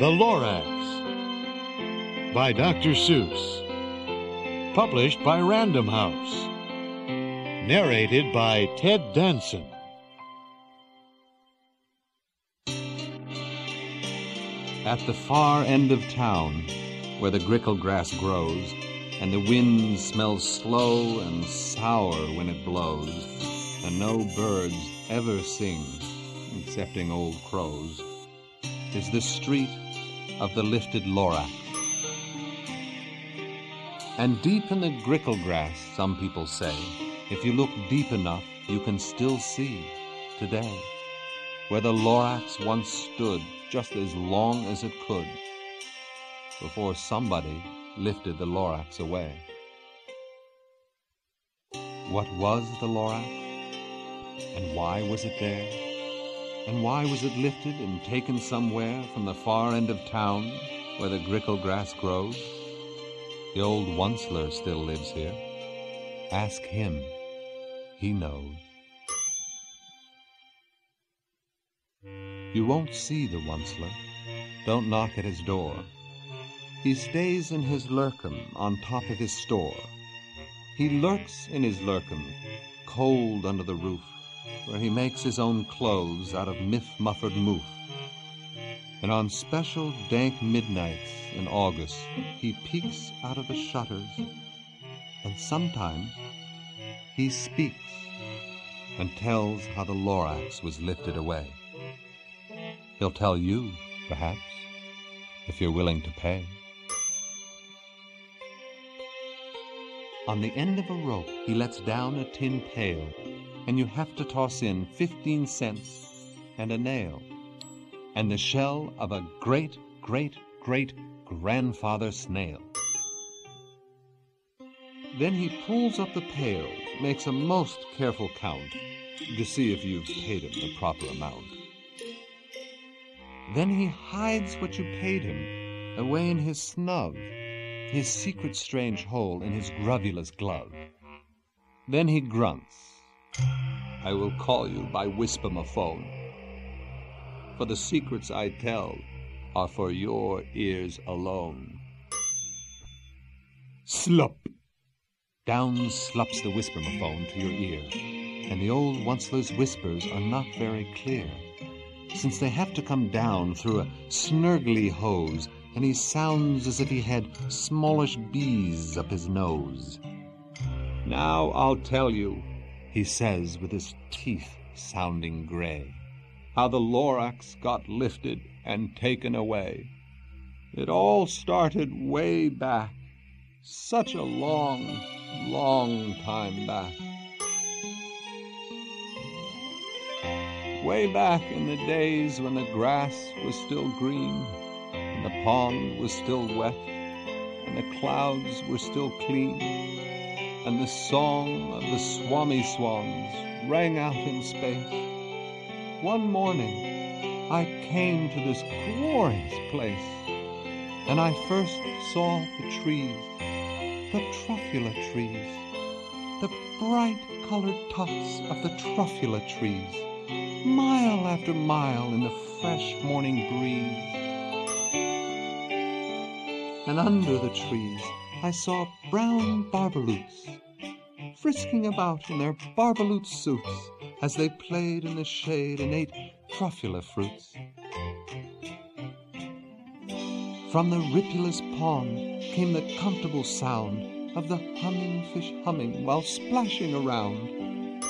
The Lorax by Dr. Seuss. Published by Random House. Narrated by Ted Danson. At the far end of town, where the grickle grass grows, and the wind smells slow and sour when it blows, and no birds ever sing, excepting old crows, is the street of the lifted Lorax. And deep in the grickle grass, some people say, if you look deep enough, you can still see today where the Lorax once stood just as long as it could before somebody lifted the Lorax away. What was the Lorax? And why was it there? And why was it lifted and taken somewhere from the far end of town where the grickle grass grows? The old Onceler still lives here. Ask him. He knows. You won't see the Onceler. Don't knock at his door. He stays in his Lerkim on top of his store. He lurks in his Lerkim, cold under the roof, where he makes his own clothes out of miff-muffered moof. And on special dank midnights in August, he peeks out of the shutters, and sometimes he speaks and tells how the Lorax was lifted away. He'll tell you, perhaps, if you're willing to pay. On the end of a rope, he lets down a tin pail, and you have to toss in 15 cents and a nail, and the shell of a great, great, great grandfather snail. Then he pulls up the pail, makes a most careful count to see if you've paid him the proper amount. Then he hides what you paid him away in his Snuvv, his secret strange hole in his gruvvulous glove. Then he grunts, I will call you by whispermaphone, for the secrets I tell are for your ears alone. Slup! Down slups the whispermaphone to your ear, and the old Onceler's whispers are not very clear since they have to come down through a snurgly hose, and he sounds as if he had smallish bees up his nose. Now I'll tell you, he says with his teeth sounding gray, how the Lorax got lifted and taken away. It all started way back, such a long, long time back. way back in the days when the grass was still green, and the pond was still wet, and the clouds were still clean, and the song of the Swomee-Swans rang out in space. One morning I came to this glorious place, and I first saw the trees, the truffula trees, the bright colored tufts of the truffula trees mile after mile in the fresh morning breeze. And under the trees I saw brown barbaloots, frisking about in their barbaloot suits as they played in the shade and ate truffula fruits. From the ripulous pond came the comfortable sound of the humming fish humming while splashing around.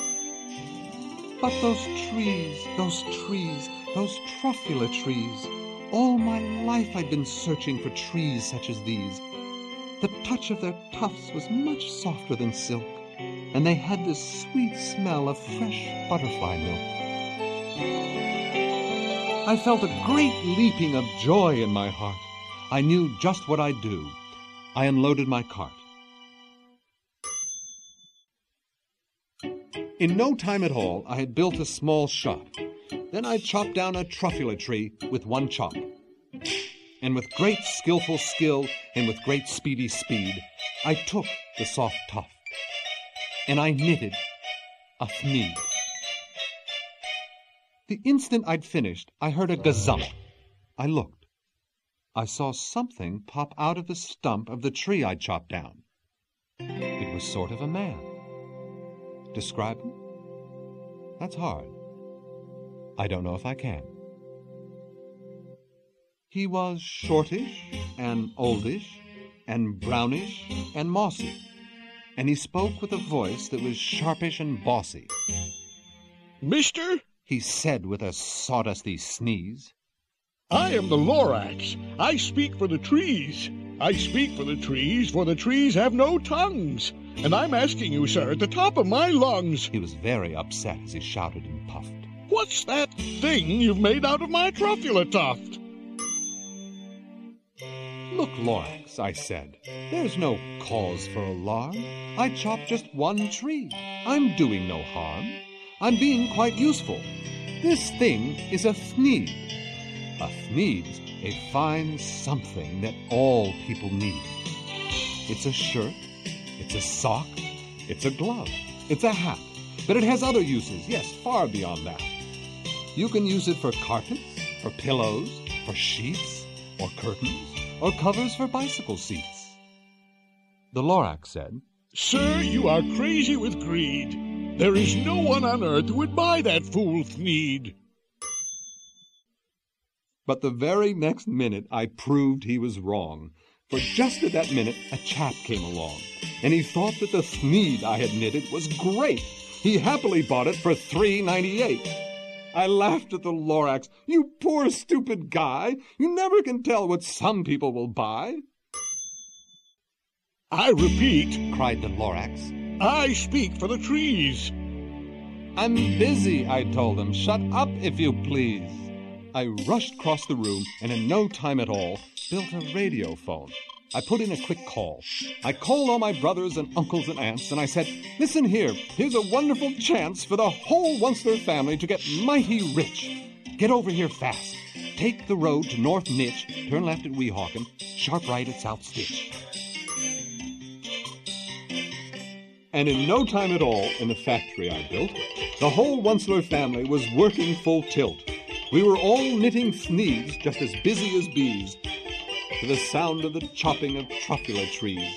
But those trees, those trees, those truffula trees, all my life I'd been searching for trees such as these. The touch of their tufts was much softer than silk, and they had the sweet smell of fresh butterfly milk. I felt a great leaping of joy in my heart. I knew just what I'd do. I unloaded my cart. In no time at all, I had built a small shop. Then I chopped down a truffula tree with one chop. And with great skillful skill and with great speedy speed, I took the soft tuft and I knitted a thneed. The instant I'd finished, I heard a gazump. I looked. I saw something pop out of the stump of the tree I'd chopped down. It was sort of a man. Describe him? That's hard. I don't know if I can. He was shortish and oldish and brownish and mossy, and he spoke with a voice that was sharpish and bossy. Mister, he said with a sawdusty sneeze. I am the Lorax. I speak for the trees. I speak for the trees, for the trees have no tongues. And I'm asking you, sir, at the top of my lungs. He was very upset as he shouted and puffed. What's that thing you've made out of my truffula tuft? Look, Lorax, I said, there's no cause for alarm. I chopped just one tree. I'm doing no harm. I'm being quite useful. This thing is a thneed. A thneed's a fine something that all people need. It's a shirt, it's a sock, it's a glove, it's a hat, but it has other uses, yes, far beyond that. You can use it for carpets, for pillows, for sheets, or curtains, or covers for bicycle seats. The Lorax said, Sir, you are crazy with greed. There is no one on earth who would buy that fool Thneed. But the very next minute I proved he was wrong. For just at that minute a chap came along, and he thought that the Thneed I had knitted was great. He happily bought it for three ninety eight. I laughed at the Lorax. You poor stupid guy! You never can tell what some people will buy. I repeat, cried the Lorax, I speak for the trees. I'm busy, I told him. Shut up, if you please. I rushed across the room and in no time at all built a radio phone. I put in a quick call. I called all my brothers and uncles and aunts and I said, Listen here, here's a wonderful chance for the whole Onceler family to get mighty rich. Get over here fast. Take the road to North Nitch, turn left at Weehawken, sharp right at South Stitch. And in no time at all, in the factory I built, the whole Onceler family was working full tilt. We were all knitting thneeds just as busy as bees, to the sound of the chopping of truffula trees.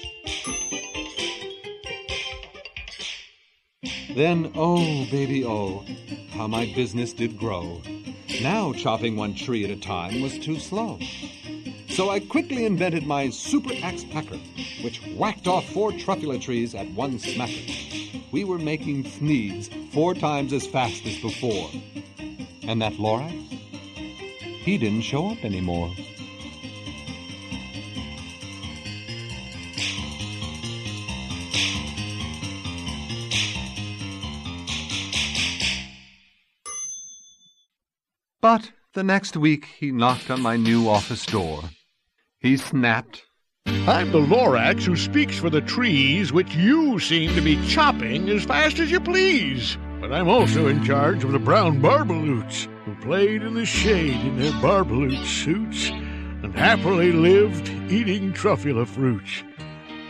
Then, oh, baby, oh, how my business did grow. Now chopping one tree at a time was too slow. So I quickly invented my super axe hacker, which whacked off four truffula trees at one smacker. We were making thneeds four times as fast as before. And that Lorax? He didn't show up anymore. But the next week he knocked on my new office door. He snapped, I'm the Lorax who speaks for the trees, which you seem to be chopping as fast as you please. But I'm also in charge of the brown Barbaloots, who played in the shade in their Barbaloot suits and happily lived eating truffula fruits.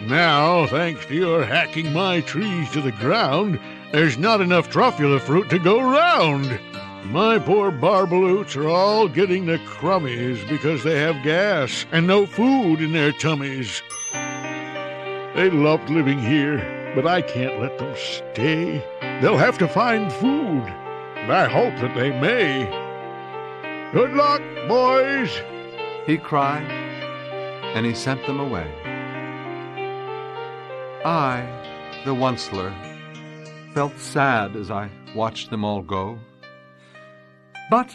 Now, thanks to your hacking my trees to the ground, there's not enough truffula fruit to go round. My poor Barbaloots are all getting the crummies because they have gas and no food in their tummies. They loved living here, but I can't let them stay. They'll have to find food, and I hope that they may. Good luck, boys! He cried, and he sent them away. I, the Onceler, felt sad as I watched them all go. But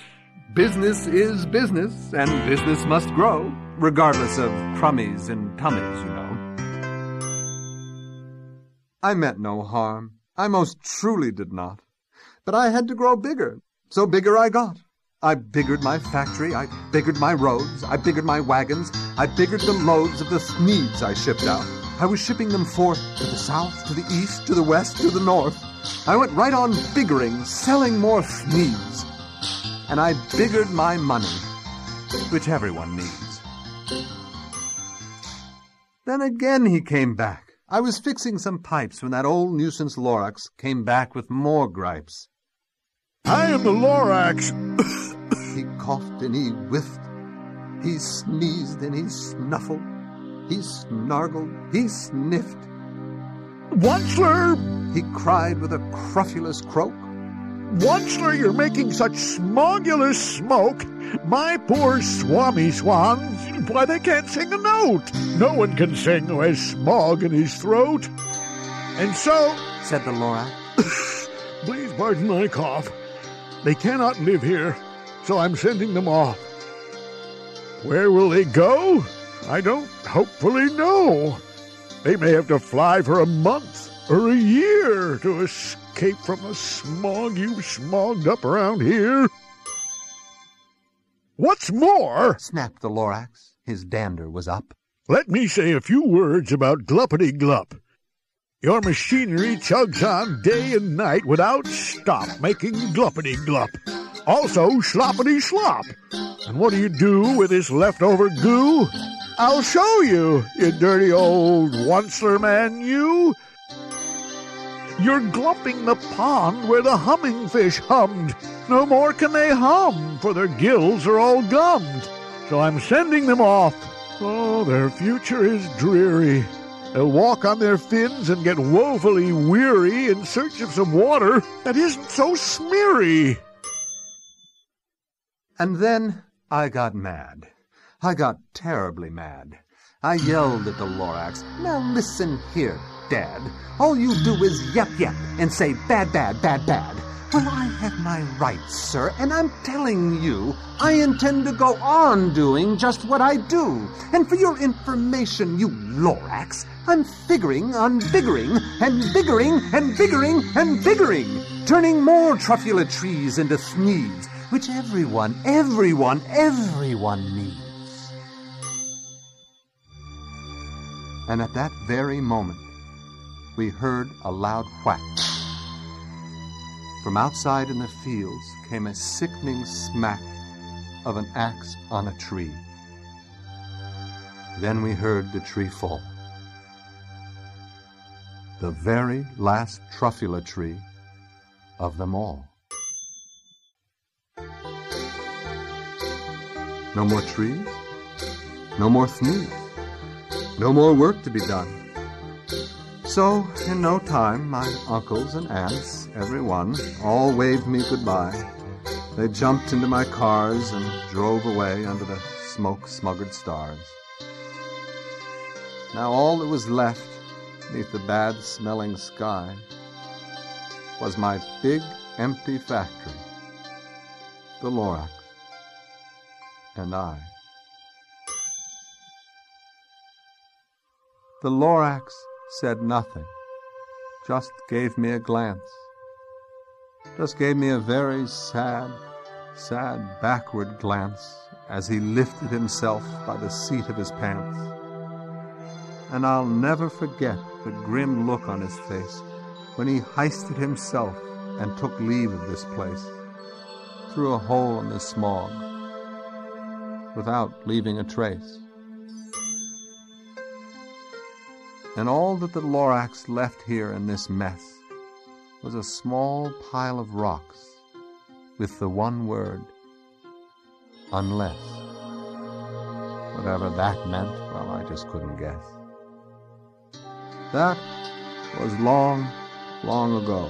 business is business, and business must grow, regardless of crummies and tummies, you know. I meant no harm. I most truly did not. But I had to grow bigger, so bigger I got. I biggered my factory, I biggered my roads, I biggered my wagons, I biggered the loads of the thneeds I shipped out. I was shipping them forth to the south, to the east, to the west, to the north. I went right on biggering, selling more thneeds and I biggered my money, which everyone needs. Then again he came back. I was fixing some pipes when that old nuisance Lorax came back with more gripes. I am the Lorax. he coughed and he whiffed. He sneezed and he snuffled. He snargled. He sniffed. Onceler! He cried with a cruffulous croak. Onceler, you're making such smogulous smoke. My poor Swomee-Swans, why, they can't sing a note. No one can sing who has smog in his throat. And so, said the Lorax, please pardon my cough. They cannot live here, so I'm sending them off. Where will they go? I don't hopefully know. They may have to fly for a month or a year to escape from the smog you've smogged up around here. What's more, snapped the Lorax. His dander was up. Let me say a few words about Gluppity Glup. Your machinery chugs on day and night without stop, making gluppity glup. Also, sloppity slop. And what do you do with this leftover goo? I'll show you, you dirty old onceler man, you. You're glumping the pond where the humming fish hummed. No more can they hum, for their gills are all gummed. So I'm sending them off. Oh, their future is dreary. They'll walk on their fins and get woefully weary in search of some water that isn't so smeary. And then I got mad. I got terribly mad. I yelled at the Lorax, Now listen here, Dad. All you do is yep yep and say bad, bad, bad, bad. Well, I have my rights, sir, and I'm telling you, I intend to go on doing just what I do. And for your information, you Lorax, I'm figuring on biggering and biggering and biggering and biggering, turning more truffula trees into thneeds, which everyone, everyone, everyone needs. And at that very moment, we heard a loud whack. From outside in the fields came a sickening smack of an axe on a tree. Then we heard the tree fall. The very last truffula tree of them all. No more trees, no more thneeds, no more work to be done. So, in no time, my uncles and aunts, every one, all waved me goodbye. They jumped into my cars and drove away under the smoke smuggered stars. Now all that was left beneath the bad smelling sky was my big empty factory, the Lorax, and I. The Lorax said nothing, just gave me a glance, just gave me a very sad, sad backward glance as he lifted himself by the seat of his pants. And I'll never forget the grim look on his face when he heisted himself and took leave of this place through a hole in the smog without leaving a trace. And all that the Lorax left here in this mess was a small pile of rocks with the one word, unless. Whatever that meant, well, I just couldn't guess. That was long, long ago.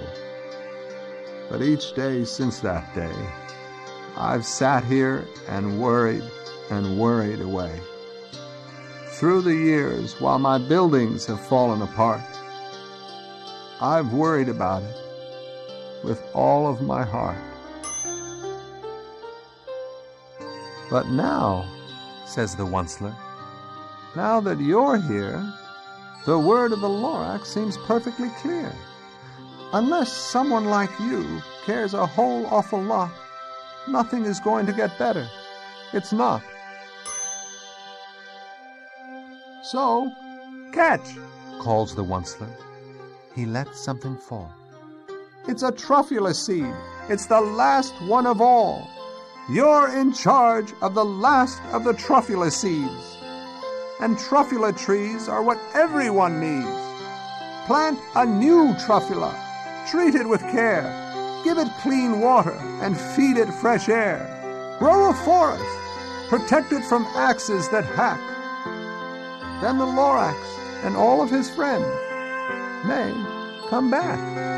But each day since that day, I've sat here and worried and worried away through the years while my buildings have fallen apart. I've worried about it with all of my heart. But now, says the Onceler, now that you're here, the word of the Lorax seems perfectly clear. Unless someone like you cares a whole awful lot, nothing is going to get better. It's not. So, catch, calls the Onceler. He lets something fall. It's a truffula seed. It's the last one of all. You're in charge of the last of the truffula seeds. And truffula trees are what everyone needs. Plant a new truffula. Treat it with care. Give it clean water and feed it fresh air. Grow a forest protect it from axes that hack. Then the Lorax and all of his friends may come back.